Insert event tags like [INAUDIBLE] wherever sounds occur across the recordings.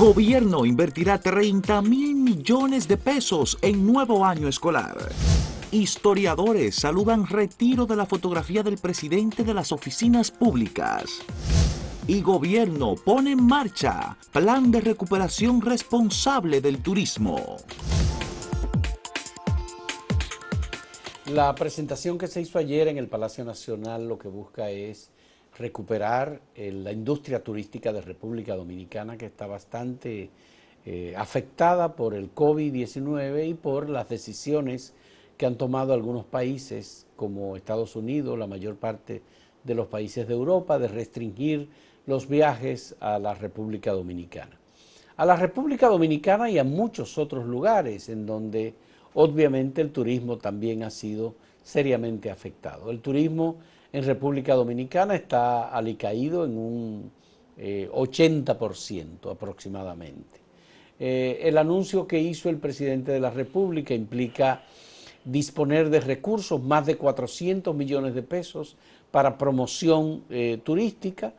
Gobierno invertirá 30 mil millones de pesos en nuevo año escolar. Historiadores saludan retiro de la fotografía del presidente de las oficinas públicas. Y gobierno pone en marcha plan de recuperación responsable del turismo. La presentación que se hizo ayer en el Palacio Nacional lo que busca es recuperar eh, la industria turística de República Dominicana que está bastante eh, afectada por el COVID-19 y por las decisiones que han tomado algunos países como Estados Unidos, la mayor parte de los países de Europa, de restringir los viajes a la República Dominicana. A la República Dominicana y a muchos otros lugares en donde obviamente el turismo también ha sido seriamente afectado. El turismo en República Dominicana está alicaído en un 80% eh, aproximadamente. Eh, el anuncio que hizo el presidente de la República implica disponer de recursos, más de 400 millones de pesos para promoción eh, turística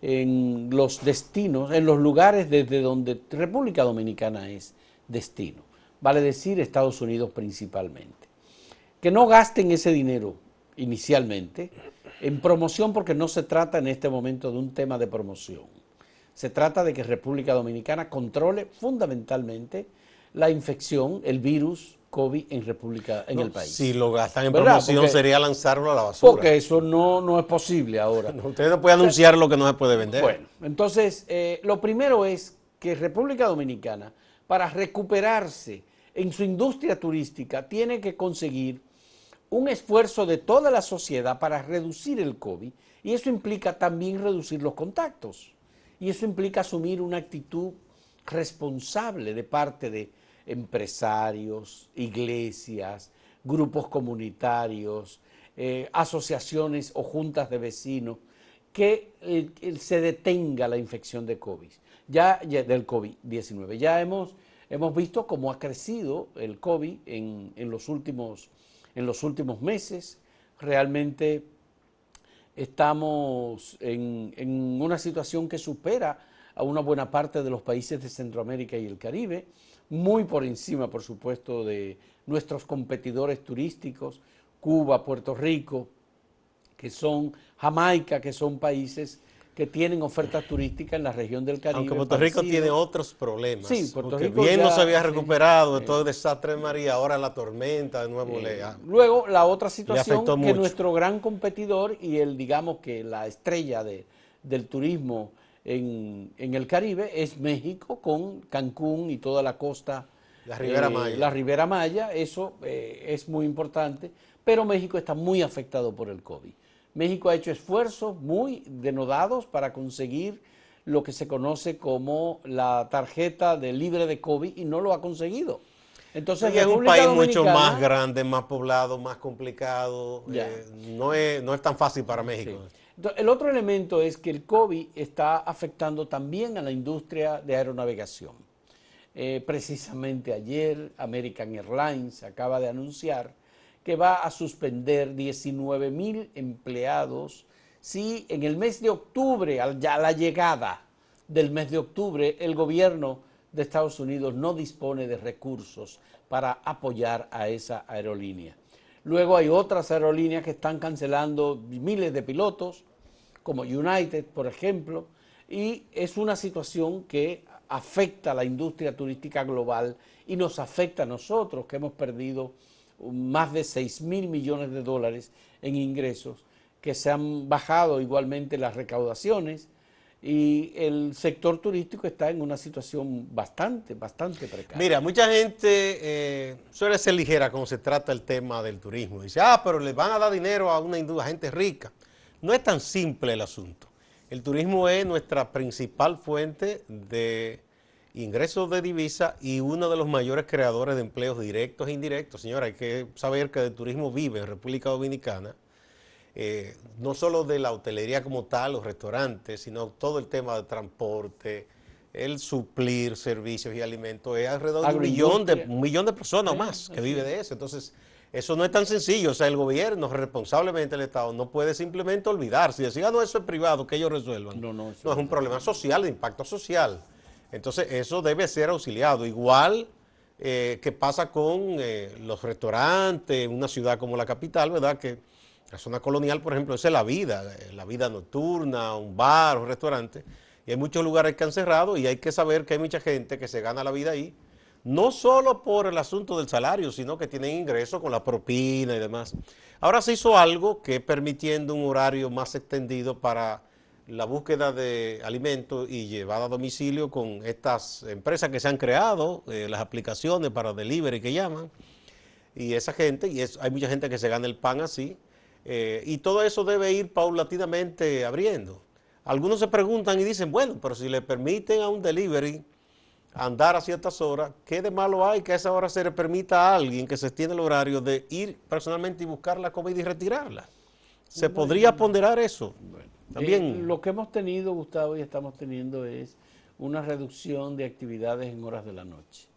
en los destinos, en los lugares desde donde República Dominicana es destino, vale decir Estados Unidos principalmente. Que no gasten ese dinero inicialmente en promoción porque no se trata en este momento de un tema de promoción. Se trata de que República Dominicana controle fundamentalmente la infección, el virus COVID en República, en el país. Si lo gastan en promoción sería lanzarlo a la basura. Porque eso no, no es posible ahora. [LAUGHS] Usted no puede anunciar lo que no se puede vender. Bueno, entonces eh, lo primero es que República Dominicana, para recuperarse en su industria turística, tiene que conseguir un esfuerzo de toda la sociedad para reducir el COVID y eso implica también reducir los contactos y eso implica asumir una actitud responsable de parte de empresarios, iglesias, grupos comunitarios, eh, asociaciones o juntas de vecinos, que se detenga la infección de COVID, ya, del COVID-19. Ya hemos, hemos visto cómo ha crecido el COVID en, en los últimos en los últimos meses. Realmente estamos en, una situación que supera a una buena parte de los países de Centroamérica y el Caribe, muy por encima, por supuesto, de nuestros competidores turísticos, Cuba, Puerto Rico, que son Jamaica, que son países que tienen ofertas turísticas en la región del Caribe. Aunque Puerto Rico tiene otros problemas. Sí, Puerto Rico bien no se había recuperado de todo el desastre de María, ahora la tormenta de nuevo le Luego, la otra situación que nuestro gran competidor y el, digamos que la estrella de, del turismo en, el Caribe es México con Cancún y toda la costa. La Ribera eh, Maya. La Ribera Maya, eso eh, es muy importante, pero México está muy afectado por el COVID. México ha hecho esfuerzos muy denodados para conseguir lo que se conoce como la tarjeta de libre de COVID y no lo ha conseguido. Entonces, es un país mucho más grande, más poblado, más complicado. Eh, no, es, no es tan fácil para México. el otro elemento es que el COVID está afectando también a la industria de aeronavegación. Eh, precisamente ayer American Airlines acaba de anunciar que va a suspender 19 mil empleados si en el mes de octubre, ya la llegada del mes de octubre, el gobierno de Estados Unidos no dispone de recursos para apoyar a esa aerolínea. Luego hay otras aerolíneas que están cancelando miles de pilotos, como United, por ejemplo, y es una situación que afecta a la industria turística global y nos afecta a nosotros, que hemos perdido más de 6 mil millones de dólares en ingresos, que se han bajado igualmente las recaudaciones y el sector turístico está en una situación bastante, bastante precaria. Mira, mucha gente eh, suele ser ligera cuando se trata el tema del turismo. Dice, ah, pero le van a dar dinero a una industria, gente rica. No es tan simple el asunto. El turismo es nuestra principal fuente de ingresos de divisa y uno de los mayores creadores de empleos directos e indirectos. Señora, hay que saber que el turismo vive en República Dominicana, eh, no solo de la hotelería como tal, los restaurantes, sino todo el tema de transporte, el suplir servicios y alimentos, es alrededor de un millón de, un millón de personas o más que vive de eso. Entonces, eso no es tan sencillo. O sea, el gobierno, responsablemente el Estado, no puede simplemente olvidarse y decir, ah, no, eso es privado, que ellos resuelvan. No, no, no es un problema social, de impacto social. Entonces, eso debe ser auxiliado. Igual eh, que pasa con eh, los restaurantes, una ciudad como la capital, ¿verdad? Que la zona colonial, por ejemplo, esa es la vida, eh, la vida nocturna, un bar, un restaurante. Y hay muchos lugares que han cerrado y hay que saber que hay mucha gente que se gana la vida ahí, no solo por el asunto del salario, sino que tienen ingresos con la propina y demás. Ahora se hizo algo que permitiendo un horario más extendido para la búsqueda de alimentos y llevada a domicilio con estas empresas que se han creado, eh, las aplicaciones para delivery que llaman, y esa gente, y hay mucha gente que se gana el pan así, eh, y todo eso debe ir paulatinamente abriendo. Algunos se preguntan y dicen, bueno, pero si le permiten a un delivery andar a ciertas horas, ¿qué de malo hay que a esa hora se le permita a alguien que se extiende el horario de ir personalmente y buscar la comida y retirarla? ¿Se podría ponderar eso? También. Eh, lo que hemos tenido, Gustavo, y estamos teniendo es una reducción de actividades en horas de la noche.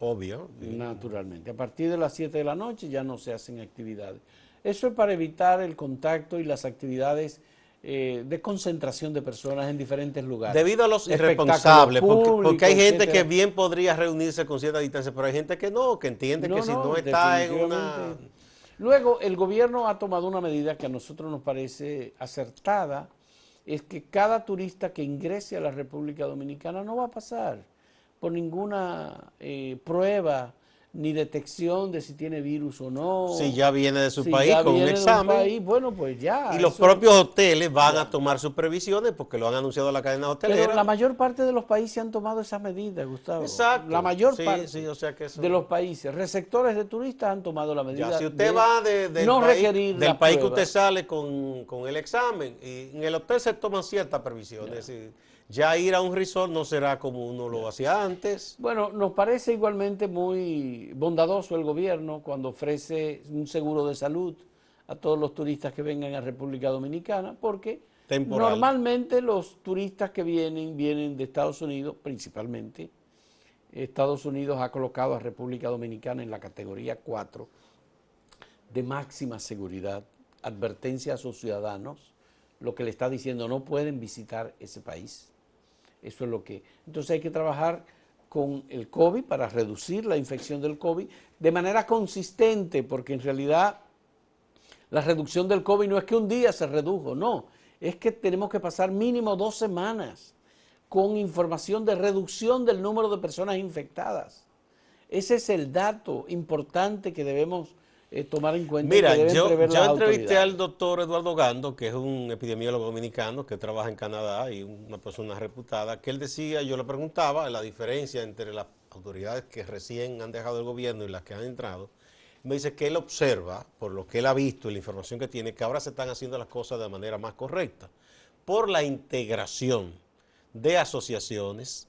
Obvio. Naturalmente. A partir de las 7 de la noche ya no se hacen actividades. Eso es para evitar el contacto y las actividades eh, de concentración de personas en diferentes lugares. Debido a los irresponsables, porque, hay gente que bien podría reunirse con cierta distancia, pero hay gente que no, que entiende que si no está en una Luego, el gobierno ha tomado una medida que a nosotros nos parece acertada, es que cada turista que ingrese a la República Dominicana no va a pasar por ninguna eh, prueba ni detección de si tiene virus o no. Si ya viene de su país con un examen. bueno, pues ya. Y los propios hoteles van a tomar sus previsiones porque lo han anunciado la cadena hotelera. Pero la mayor parte de los países han tomado esa medida, Gustavo. Exacto. La mayor parte de los países, receptores de turistas han tomado la medida. si usted va de, no país, requerir del país que usted sale con, con, el examen, y en el hotel se toman ciertas previsiones ya ir a un resort no será como uno lo hacía antes. Bueno, nos parece igualmente muy bondadoso el gobierno cuando ofrece un seguro de salud a todos los turistas que vengan a República Dominicana, porque normalmente los turistas que vienen vienen de Estados Unidos principalmente. Estados Unidos ha colocado a República Dominicana en la categoría 4 de máxima seguridad, advertencia a sus ciudadanos, lo que le está diciendo no pueden visitar ese país. Eso es lo que... Entonces hay que trabajar con el COVID para reducir la infección del COVID de manera consistente, porque en realidad la reducción del COVID no es que un día se redujo, no, es que tenemos que pasar mínimo dos semanas con información de reducción del número de personas infectadas. Ese es el dato importante que debemos eh, tomar en cuenta. Mira, yo, yo entrevisté al doctor Eduardo Gando, que es un epidemiólogo dominicano que trabaja en Canadá y una persona reputada, que él decía, yo le preguntaba la diferencia entre las autoridades que recién han dejado el gobierno y las que han entrado. Me dice que él observa, por lo que él ha visto y la información que tiene, que ahora se están haciendo las cosas de manera más correcta, por la integración de asociaciones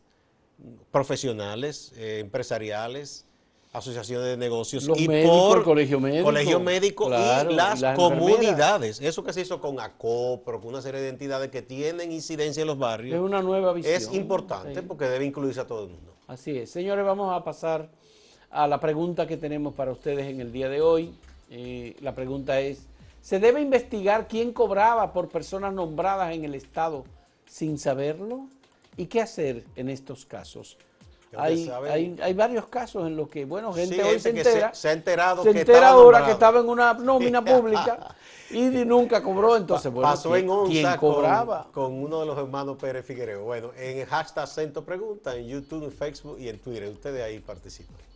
profesionales, eh, empresariales, asociaciones de negocios y por colegio médico, colegio médico y las, comunidades. Eso que se hizo con ACOPRO, con una serie de entidades que tienen incidencia en los barrios. Es una nueva visión. Es importante porque debe incluirse a todo el mundo. Así es. Señores, vamos a pasar a la pregunta que tenemos para ustedes en el día de hoy. Eh, la pregunta es, ¿se debe investigar quién cobraba por personas nombradas en el Estado sin saberlo? ¿Y qué hacer en estos casos? Hay, hay, varios casos en los que, bueno, gente hoy se entera. Se, ha enterado se entera ahora que estaba en una nómina [LAUGHS] pública y nunca cobró. Entonces, bueno, Pasó en onza cobraba? Con, uno de los hermanos Pérez Figueroa. Bueno, en el hashtag Centro Pregunta, en YouTube, en Facebook y en Twitter. Ustedes ahí participan.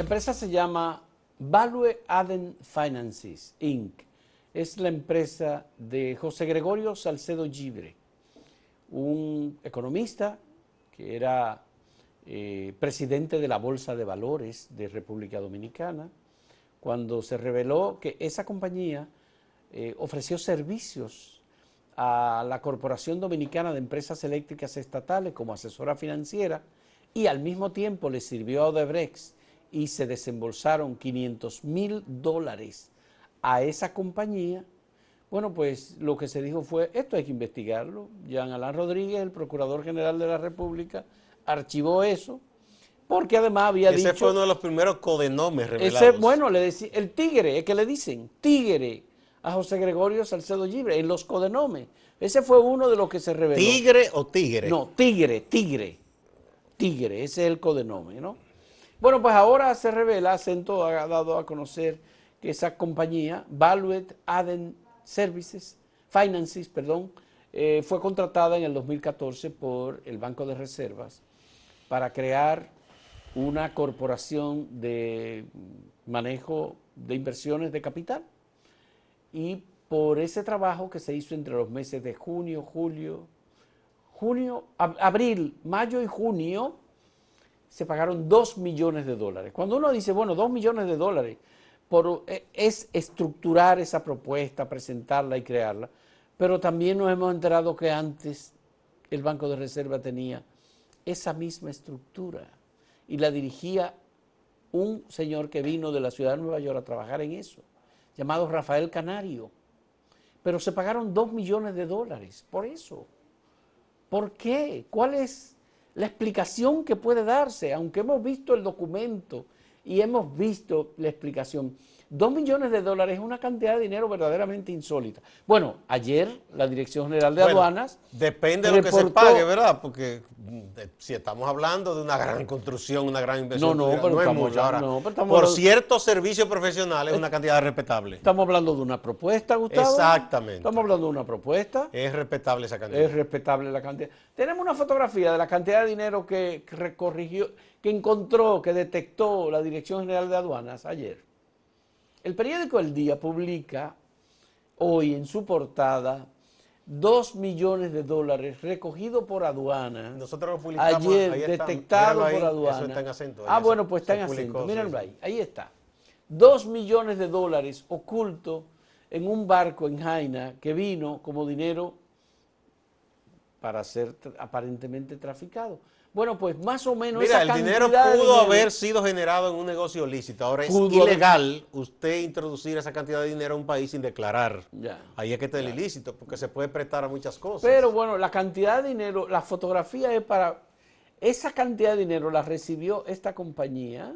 La empresa se llama Value Aden Finances Inc. Es la empresa de José Gregorio Salcedo Gibre, un economista que era eh, presidente de la Bolsa de Valores de República Dominicana, cuando se reveló que esa compañía eh, ofreció servicios a la Corporación Dominicana de Empresas Eléctricas Estatales como asesora financiera y al mismo tiempo le sirvió a Odebrecht y se desembolsaron 500 mil dólares a esa compañía, bueno, pues lo que se dijo fue, esto hay que investigarlo. Jean Alain Rodríguez, el Procurador General de la República, archivó eso porque además había Ese dicho... fue uno de los primeros codenomes revelados. Ese, bueno, le decía, el tigre, es que le dicen, tigre a José Gregorio Salcedo Libre, en los codenomes. Ese fue uno de los que se reveló. ¿Tigre o tigre? No, tigre, tigre, tigre, ese es el codenome, ¿no? Bueno, pues ahora se revela, Acento ha dado a conocer que esa compañía, Valued Aden Services, Finances, perdón, eh, fue contratada en el 2014 por el Banco de Reservas para crear una corporación de manejo de inversiones de capital. Y por ese trabajo que se hizo entre los meses de junio, julio, junio, ab- abril, mayo y junio, se pagaron 2 millones de dólares. Cuando uno dice, bueno, 2 millones de dólares, por, eh, es estructurar esa propuesta, presentarla y crearla, pero también nos hemos enterado que antes el Banco de Reserva tenía esa misma estructura y la dirigía un señor que vino de la ciudad de Nueva York a trabajar en eso, llamado Rafael Canario. Pero se pagaron 2 millones de dólares por eso. ¿Por qué? ¿Cuál es la explicación que puede darse? Aunque hemos visto el documento y hemos visto la explicación. Dos millones de dólares es una cantidad de dinero verdaderamente insólita. Bueno, ayer la Dirección General de Bueno, Aduanas Depende de lo que se pague, ¿verdad? Porque mm, de- si estamos hablando de una gran construcción, una gran inversión, No, no, pero es estamos mucho. hablando- Ahora, no, pero estamos por ciertos servicios profesionales es una cantidad respetable. estamos hablando de una propuesta, Gustavo. Exactamente. Estamos hablando de una propuesta. Es respetable esa cantidad. Es respetable la cantidad. Tenemos una fotografía de la cantidad de dinero que recorrigió, que encontró, que detectó la Dirección General de Aduanas ayer. El periódico El Día publica hoy en su portada dos millones de dólares recogidos por aduanas. Nosotros lo publicamos, Ayer ahí detectado ahí, por eso aduanas. está en acento, Ah, bueno, pues está en publicó, acento. Mírenlo ahí, ahí está. Dos millones de dólares ocultos en un barco en Jaina que vino como dinero para ser aparentemente traficado. Bueno, pues más o menos Mira, esa el dinero pudo dinero- haber sido generado en un negocio lícito. Ahora es haber- ilegal usted introducir esa cantidad de dinero a un país sin declarar. Ya. Ahí es que está el ilícito, porque se puede prestar a muchas cosas. Pero bueno, la cantidad de dinero, la fotografía es para... Esa cantidad de dinero la recibió esta compañía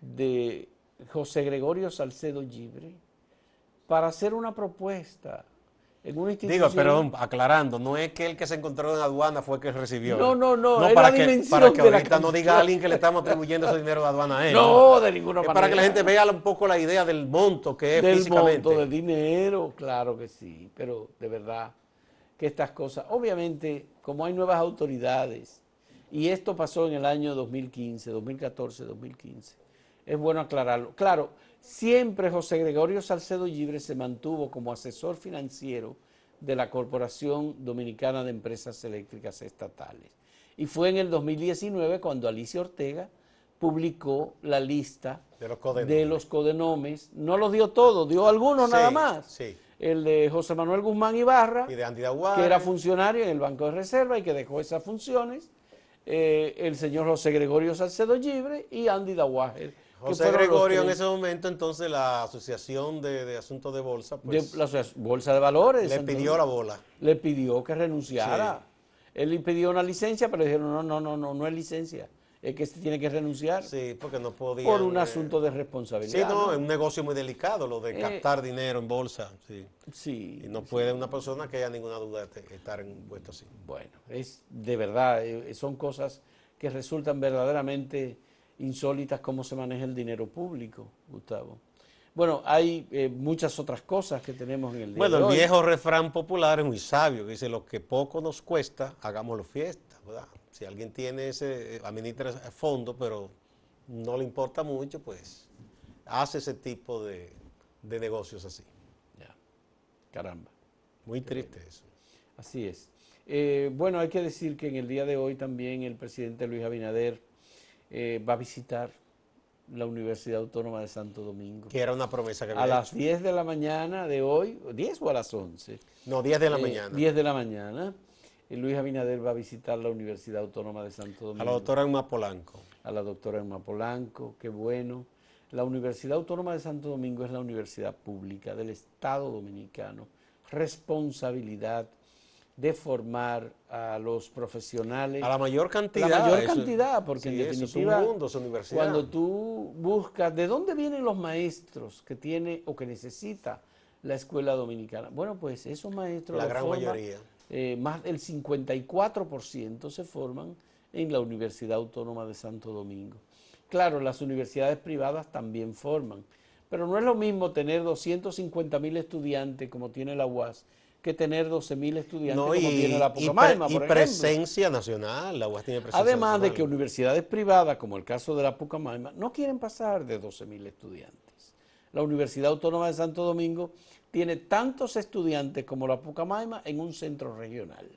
de José Gregorio Salcedo Libre para hacer una propuesta en una institución... Digo, pero aclarando, no es que el que se encontró en aduana fue el que recibió. No, no, no, es para que, para que ahorita no diga cantidad. alguien que le estamos atribuyendo ese dinero de aduana a él. No, de ninguna Es manera. para que la gente vea un poco la idea del monto que es del físicamente. monto de dinero, claro que sí, pero de verdad que estas cosas, obviamente, como hay nuevas autoridades, y esto pasó en el año 2015, 2014, 2015, es bueno aclararlo. Claro, siempre José Gregorio Salcedo Libre se mantuvo como asesor financiero de la Corporación Dominicana de Empresas Eléctricas Estatales. Y fue en el 2019 cuando Alicia Ortega publicó la lista De los codenomes. de los codenomes. No los dio todos, dio algunos Sí, nada más. sí. El de José Manuel Guzmán Ibarra, Y de Andy Daguare. que era funcionario en el Banco de Reserva y que dejó esas funciones. eh, el señor José Gregorio Salcedo Libre y Andy Dawager. José Gregorio en ese momento, entonces la Asociación de, de Asuntos de Bolsa, pues, de la Asocia- Bolsa de Valores. le entonces, pidió la bola. le pidió que renunciara. Él le pidió una licencia, pero dijeron, no, no, no, no, no es licencia. Es que se tiene que renunciar Sí, porque no podía. por un asunto de responsabilidad. Sí, no, ¿no? es un negocio muy delicado lo de Eh, captar dinero en bolsa. Sí. Sí, Y no puede una persona que haya ninguna duda de estar en un puesto así. Bueno, es de verdad, eh, son cosas que resultan verdaderamente insólitas cómo se maneja el dinero público, Gustavo. Bueno, hay eh, muchas otras cosas que tenemos en el día Bueno, de el hoy. viejo refrán popular es muy sabio, que dice, lo que poco nos cuesta, hagámoslo fiesta, ¿verdad? Si alguien tiene ese, eh, administra ese fondo, pero no le importa mucho, pues hace ese tipo de, de negocios así. Ya, Caramba, Muy triste eso. así es. Eh, bueno, hay que decir que en el día de hoy también el presidente Luis Abinader eh, va a visitar la Universidad Autónoma de Santo Domingo. Que era una promesa que A había las hecho. 10 de la mañana de hoy, ¿10 o a las 11? No, 10 de la Eh, mañana. 10 de la mañana. Luis Abinader va a visitar la Universidad Autónoma de Santo Domingo. A la doctora Emma Polanco. A la doctora Emma Polanco, qué bueno. La Universidad Autónoma de Santo Domingo es la universidad pública del Estado Dominicano. Responsabilidad de formar a los profesionales. A la mayor cantidad. La mayor cantidad, porque en sí, definitiva, es un mundo, es universidad. cuando tú buscas de dónde vienen los maestros que tiene o que necesita la escuela dominicana, bueno, pues esos maestros, La gran forman, mayoría. eh, más del 54% se forman en la Universidad Autónoma de Santo Domingo. Claro, las universidades privadas también forman, pero no es lo mismo tener 250 mil estudiantes como tiene la UAS que tener 12 mil estudiantes No, como y, tiene la y pre- Pucamaima, y presencia nacional, la UAS tiene presencia Además de que universidades privadas, como el caso de la Pucamaima, no quieren pasar de 12 mil estudiantes. La Universidad Autónoma de Santo Domingo tiene tantos estudiantes como la Pucamaima en un centro regional.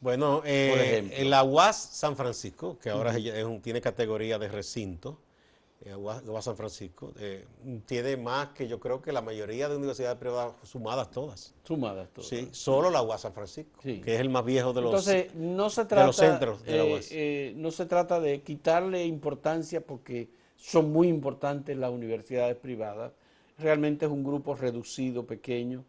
Bueno, eh, Por ejemplo. en la UAS San Francisco, que ahora es- es un- tiene categoría de recinto, eh, UAS, UAS San Francisco, eh, tiene más que yo creo que la mayoría de universidades privadas sumadas todas. Sumadas todas. Sí, solo la UAS San Francisco, Sí. que es el más viejo de los... Entonces, no se trata, los centros de la eh, UAS. eh, no se trata de quitarle importancia porque son muy importantes las universidades privadas. Realmente es un grupo reducido, pequeño,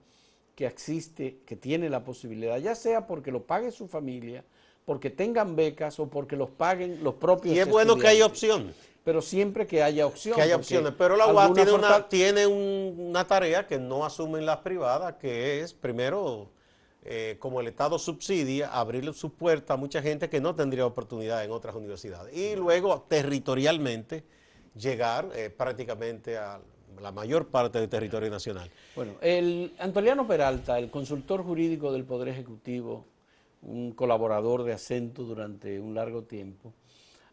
que existe, que tiene la posibilidad, ya sea porque lo pague su familia, porque tengan becas o porque los paguen los propios y es bueno que estudiantes. opción, Pero siempre que haya opción. que haya opciones, pero la UAS tiene, una, tiene un- una tarea que no asumen las privadas, que es primero... eh, como el Estado subsidia, abrirle sus puertas a mucha gente que no tendría oportunidad en otras universidades. Y luego, territorialmente, llegar eh, prácticamente a la mayor parte del territorio nacional. Bueno, el Antoliano Peralta, el consultor jurídico del Poder Ejecutivo, un colaborador de acento durante un largo tiempo,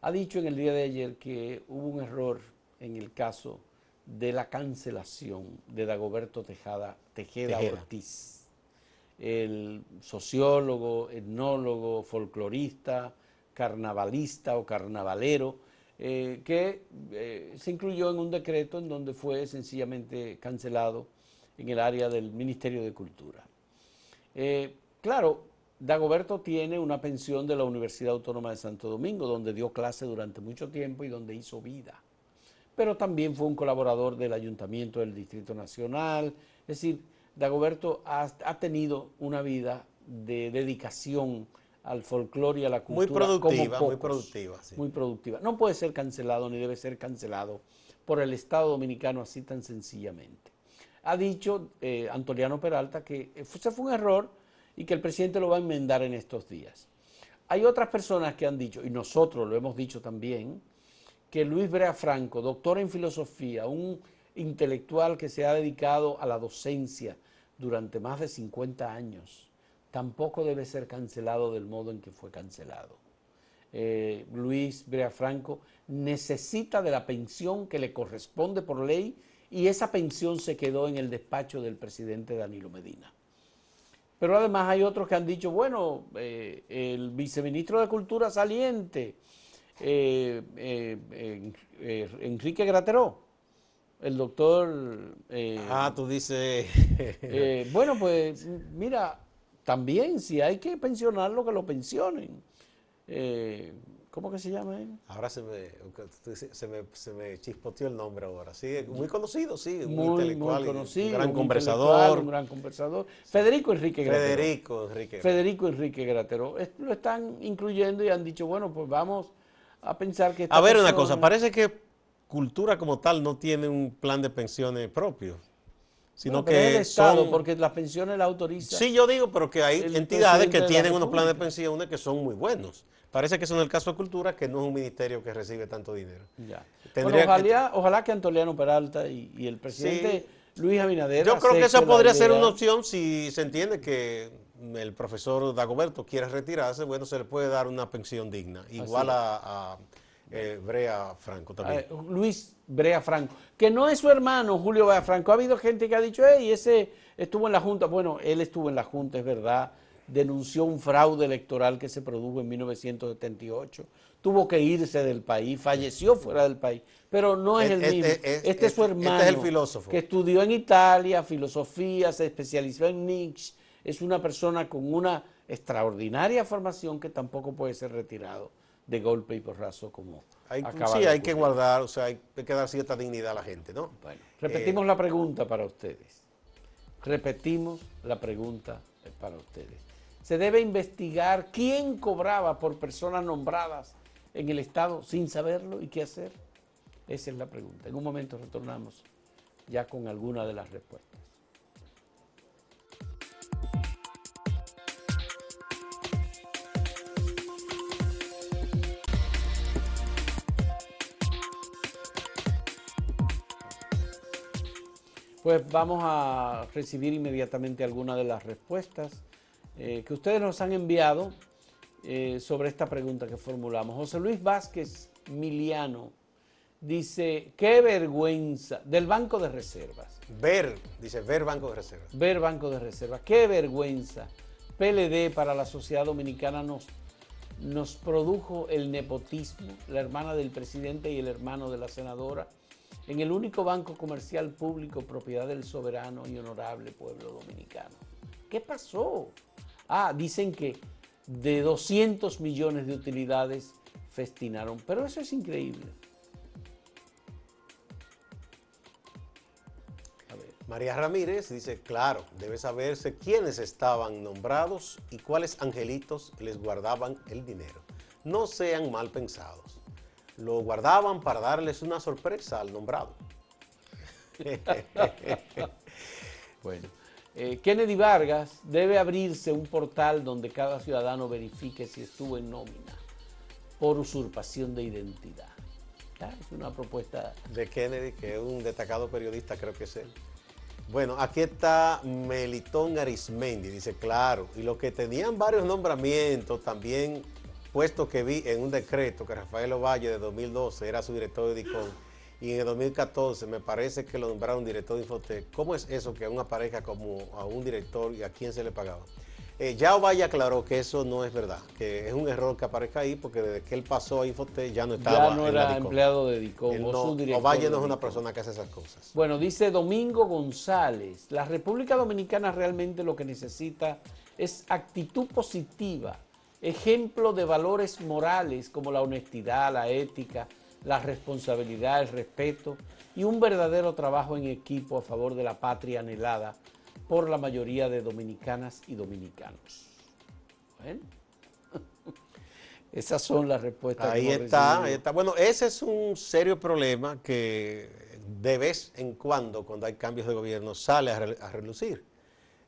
ha dicho en el día de ayer que hubo un error en el caso de la cancelación de Dagoberto Tejada, Tejeda, Tejeda. Ortiz, el sociólogo, etnólogo, folclorista, carnavalista o carnavalero, eh, que eh, se incluyó en un decreto en donde fue sencillamente cancelado en el área del Ministerio de Cultura. Eh, claro, Dagoberto tiene una pensión de la Universidad Autónoma de Santo Domingo, donde dio clase durante mucho tiempo y donde hizo vida. Pero también fue un colaborador del Ayuntamiento del Distrito Nacional. Es decir, Dagoberto ha, ha tenido una vida de dedicación al folclore y a la Muy cultura. productiva, como muy productiva, sí. Muy productiva. No puede ser cancelado ni debe ser cancelado por el Estado Dominicano así tan sencillamente. Ha dicho eh, Antoliano Peralta que ese fue un error y que el presidente lo va a enmendar en estos días. Hay otras personas que han dicho, y nosotros lo hemos dicho también, que Luis Brea Franco, doctor en filosofía, un intelectual que se ha dedicado a la docencia durante más de 50 años, tampoco debe ser cancelado del modo en que fue cancelado. Eh, Luis Brea Franco necesita de la pensión que le corresponde por ley y esa pensión se quedó en el despacho del presidente Danilo Medina. Pero además hay otros que han dicho, bueno, eh, el viceministro de Cultura saliente, eh, eh, Enrique Grateró, el doctor... Ah, tú dices... bueno, pues mira, también si hay que pensionarlo, que lo pensionen. ¿Cómo que se llama él? Ahora se me, se me, se me chispoteó el nombre ahora. Sí, muy conocido, sí, Muy, muy intelectual, y conocido. un gran un conversador. Un gran conversador. Federico Enrique Grateró. Federico Enrique. Federico Enrique Grateró. Es- Lo están incluyendo y han dicho, bueno, pues vamos a pensar que... esta A ver una cosa, parece que cultura como tal no tiene un plan de pensiones propio, sino pero es el que Estado, son... porque las pensiones las autoriza. Sí, yo digo, pero que hay entidades que tienen unos planes de pensiones que son muy buenos. Parece que eso en el caso de cultura, que no es un ministerio que recibe tanto dinero. Ya. Tendría Bueno, que- ojalá, ojalá que Antoliano Peralta y, y el presidente Luis Abinader... Yo creo que la podría ser una opción si se entiende que el profesor Dagoberto quiere retirarse, bueno, se le puede dar una pensión digna, igual a, eh, Brea Franco también. Eh, Luis Brea Franco, que no es su hermano Julio Brea Franco. Ha habido gente que ha dicho, hey, ese estuvo en la Junta. Bueno, él estuvo en la Junta, es verdad. Denunció un fraude electoral que se produjo en 1978. Tuvo que irse del país, falleció fuera del país. Pero no es el Este- mismo. este- Este, es su este- este hermano. es el filósofo. Que estudió en Italia, filosofía, se especializó en Nietzsche. Es una persona con una extraordinaria formación que tampoco puede ser retirado de golpe y porrazo como Hay, sí, hay que guardar, o sea, hay que dar cierta dignidad a la gente, ¿no? Bueno, repetimos la pregunta para ustedes. Repetimos la pregunta eh, para ustedes. Se debe investigar quién cobraba por personas nombradas en el Estado sin saberlo y qué hacer. Esa es la pregunta. En un momento retornamos ya con alguna de las respuestas. Pues vamos a recibir inmediatamente algunas de las respuestas eh, que ustedes nos han enviado eh, sobre esta pregunta que formulamos. José Luis Vázquez Miliano dice, qué vergüenza, del Banco de Reservas. Ver, dice, ver Banco de Reservas. Ver Banco de Reservas, qué vergüenza. PLD para la sociedad dominicana nos, nos produjo el nepotismo, la hermana del presidente y el hermano de la senadora, en el único banco comercial público propiedad del soberano y honorable pueblo dominicano. ¿Qué pasó? Ah, dicen que de 200 millones de utilidades festinaron, pero eso es increíble. María Ramírez dice, claro, debe saberse quiénes estaban nombrados y cuáles angelitos les guardaban el dinero. No sean mal pensados. Lo guardaban para darles una sorpresa al nombrado. [LAUGHS] bueno, eh, Kennedy Vargas debe abrirse un portal donde cada ciudadano verifique si estuvo en nómina por usurpación de identidad. Es una propuesta... De Kennedy, que es un destacado periodista, creo que es él. Bueno, aquí está Melitón Arismendi, dice, claro, y los que tenían varios nombramientos también, puesto que vi en un decreto que Rafael Ovalle de 2012 era su director de DICON, y en el 2014 me parece que lo nombraron director de Infotec. ¿Cómo es eso que a una pareja como a un director y a quién se le pagaba? Eh, ya Ovalle aclaró que eso no es verdad, que es un error que aparezca ahí porque desde que él pasó a Infotec ya no estaba Ya no era empleado de DICOM. Ovalle no es una persona que hace esas cosas. Bueno, dice Domingo González, la República Dominicana realmente lo que necesita es actitud positiva, ejemplo de valores morales como la honestidad, la ética, la responsabilidad, el respeto y un verdadero trabajo en equipo a favor de la patria anhelada por la mayoría de dominicanas y dominicanos. Bueno, [LAUGHS] esas son las respuestas. Ahí está, ahí está. Bueno, ese es un serio problema que de vez en cuando, cuando hay cambios de gobierno, sale a relucir.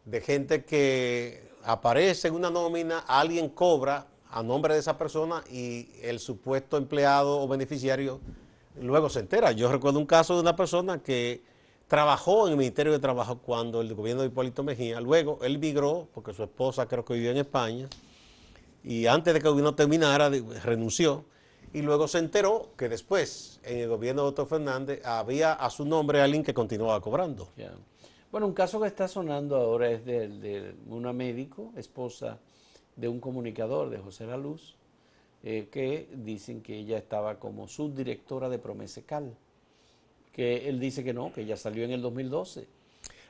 De gente que aparece en una nómina, alguien cobra a nombre de esa persona y el supuesto empleado o beneficiario luego se entera. Yo recuerdo un caso de una persona que trabajó en el Ministerio de Trabajo cuando el gobierno de Hipólito Mejía, luego él migró, porque su esposa creo que vivía en España, y antes de que el gobierno terminara, renunció, y luego se enteró que después, en el gobierno de Otto Fernández, había a su nombre alguien que continuaba cobrando. Bueno, un caso que está sonando ahora es de, una médico, esposa de un comunicador, de José La Luz, eh, que dicen que ella estaba como subdirectora de Promesecal que él dice que no, que ya salió en el 2012.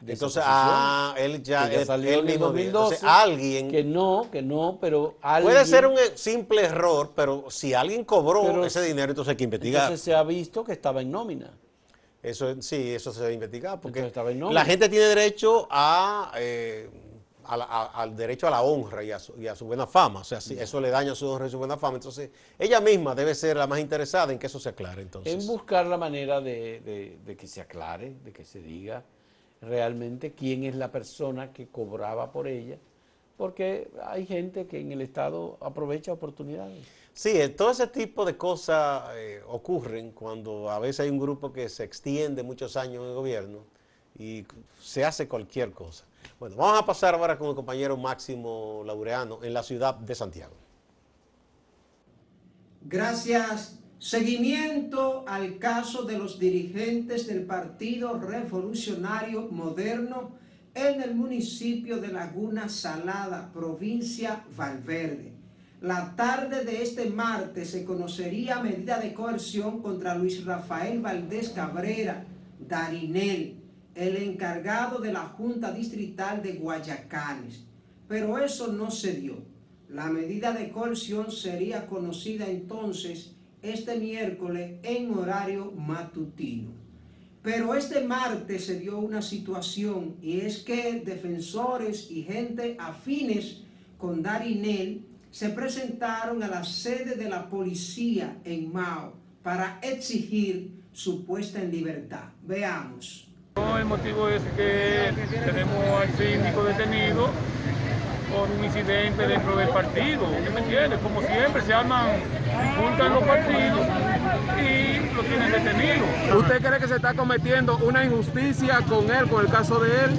Entonces, ah, él ya, salió en el 2012. alguien. Que no, que no, pero alguien, Puede ser un simple error, pero si alguien cobró ese dinero, entonces hay que investigar. Entonces se ha visto que estaba en nómina. Eso sí, eso se debe investigar, porque la gente tiene derecho a eh, al derecho a la honra y a su, buena fama. O sea, si eso le daña a su honra y su buena fama. Entonces, ella misma debe ser la más interesada en que eso se aclare. Entonces. En buscar la manera de, que se aclare, de que se diga realmente quién es la persona que cobraba por ella, porque hay gente que en el Estado aprovecha oportunidades. Sí, eh, todo ese tipo de cosas eh, ocurren cuando a veces hay un grupo que se extiende muchos años en el gobierno y se hace cualquier cosa. Bueno, vamos a pasar ahora con el compañero Máximo Laureano en la ciudad de Santiago. Gracias. Seguimiento al caso de los dirigentes del Partido Revolucionario Moderno en el municipio de Laguna Salada, provincia Valverde. La tarde de este martes se conocería medida de coerción contra Luis Rafael Valdés Cabrera, Darinel, el encargado de la Junta Distrital de Guayacanes, pero eso no se dio. La medida de coerción sería conocida entonces este miércoles en horario matutino. Pero este martes se dio una situación y es que defensores y gente afines con Darinel se presentaron a la sede de la policía en Mao para exigir su puesta en libertad. Veamos. El motivo es que tenemos al síndico detenido por un incidente dentro del partido, ¿qué me entiende? Como siempre, se arman, juntan los partidos y lo tienen detenido. ¿Usted cree que se está cometiendo una injusticia con él, con el caso de él?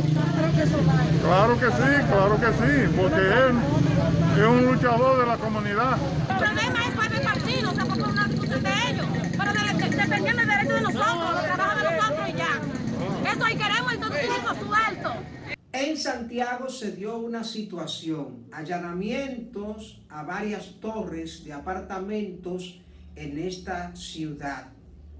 Claro que sí, claro que sí, porque él es un luchador de la comunidad. El problema es para el partido, o sea, por una discusión de ellos, pero defendiendo el derecho de nosotros, los trabajos de nosotros y ya. Eso ahí queremos el todo suelto. En Santiago se dio una situación, allanamientos a varias torres de apartamentos en esta ciudad.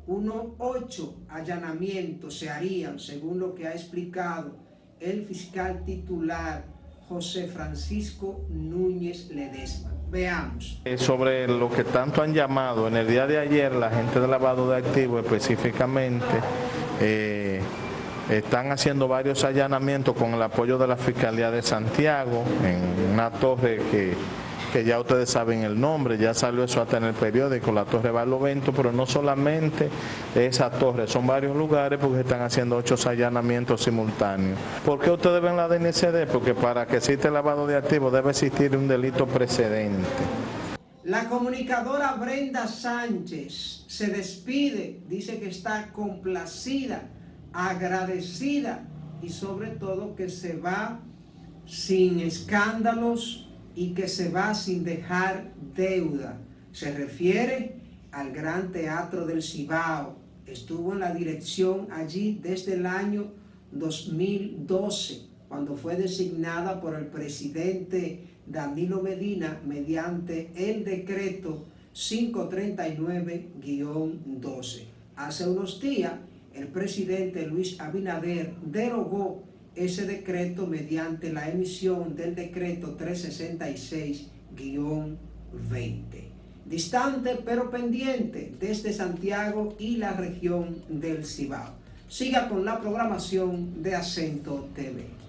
Unos ocho allanamientos se harían, según lo que ha explicado el fiscal titular José Francisco Núñez Ledesma. Veamos. Eh, sobre lo que tanto han llamado en el día de ayer la gente de lavado de activos específicamente, eh, están haciendo varios allanamientos con el apoyo de la Fiscalía de Santiago en una torre que, ya ustedes saben el nombre, ya salió eso hasta en el periódico, la Torre Barlovento, pero no solamente esa torre, son varios lugares porque están haciendo ocho allanamientos simultáneos. ¿Por qué ustedes ven la DNCD? Porque para que exista el lavado de activos debe existir un delito precedente. La comunicadora Brenda Sánchez se despide, dice que está complacida agradecida y sobre todo que se va sin escándalos y que se va sin dejar deuda. Se refiere al Gran Teatro del Cibao. Estuvo en la dirección allí desde el año 2012, cuando fue designada por el presidente Danilo Medina mediante el decreto 539-12. Hace unos días el presidente Luis Abinader derogó ese decreto mediante la emisión del decreto 366-20. Distante pero pendiente desde Santiago y la región del Cibao. Siga con la programación de Acento TV.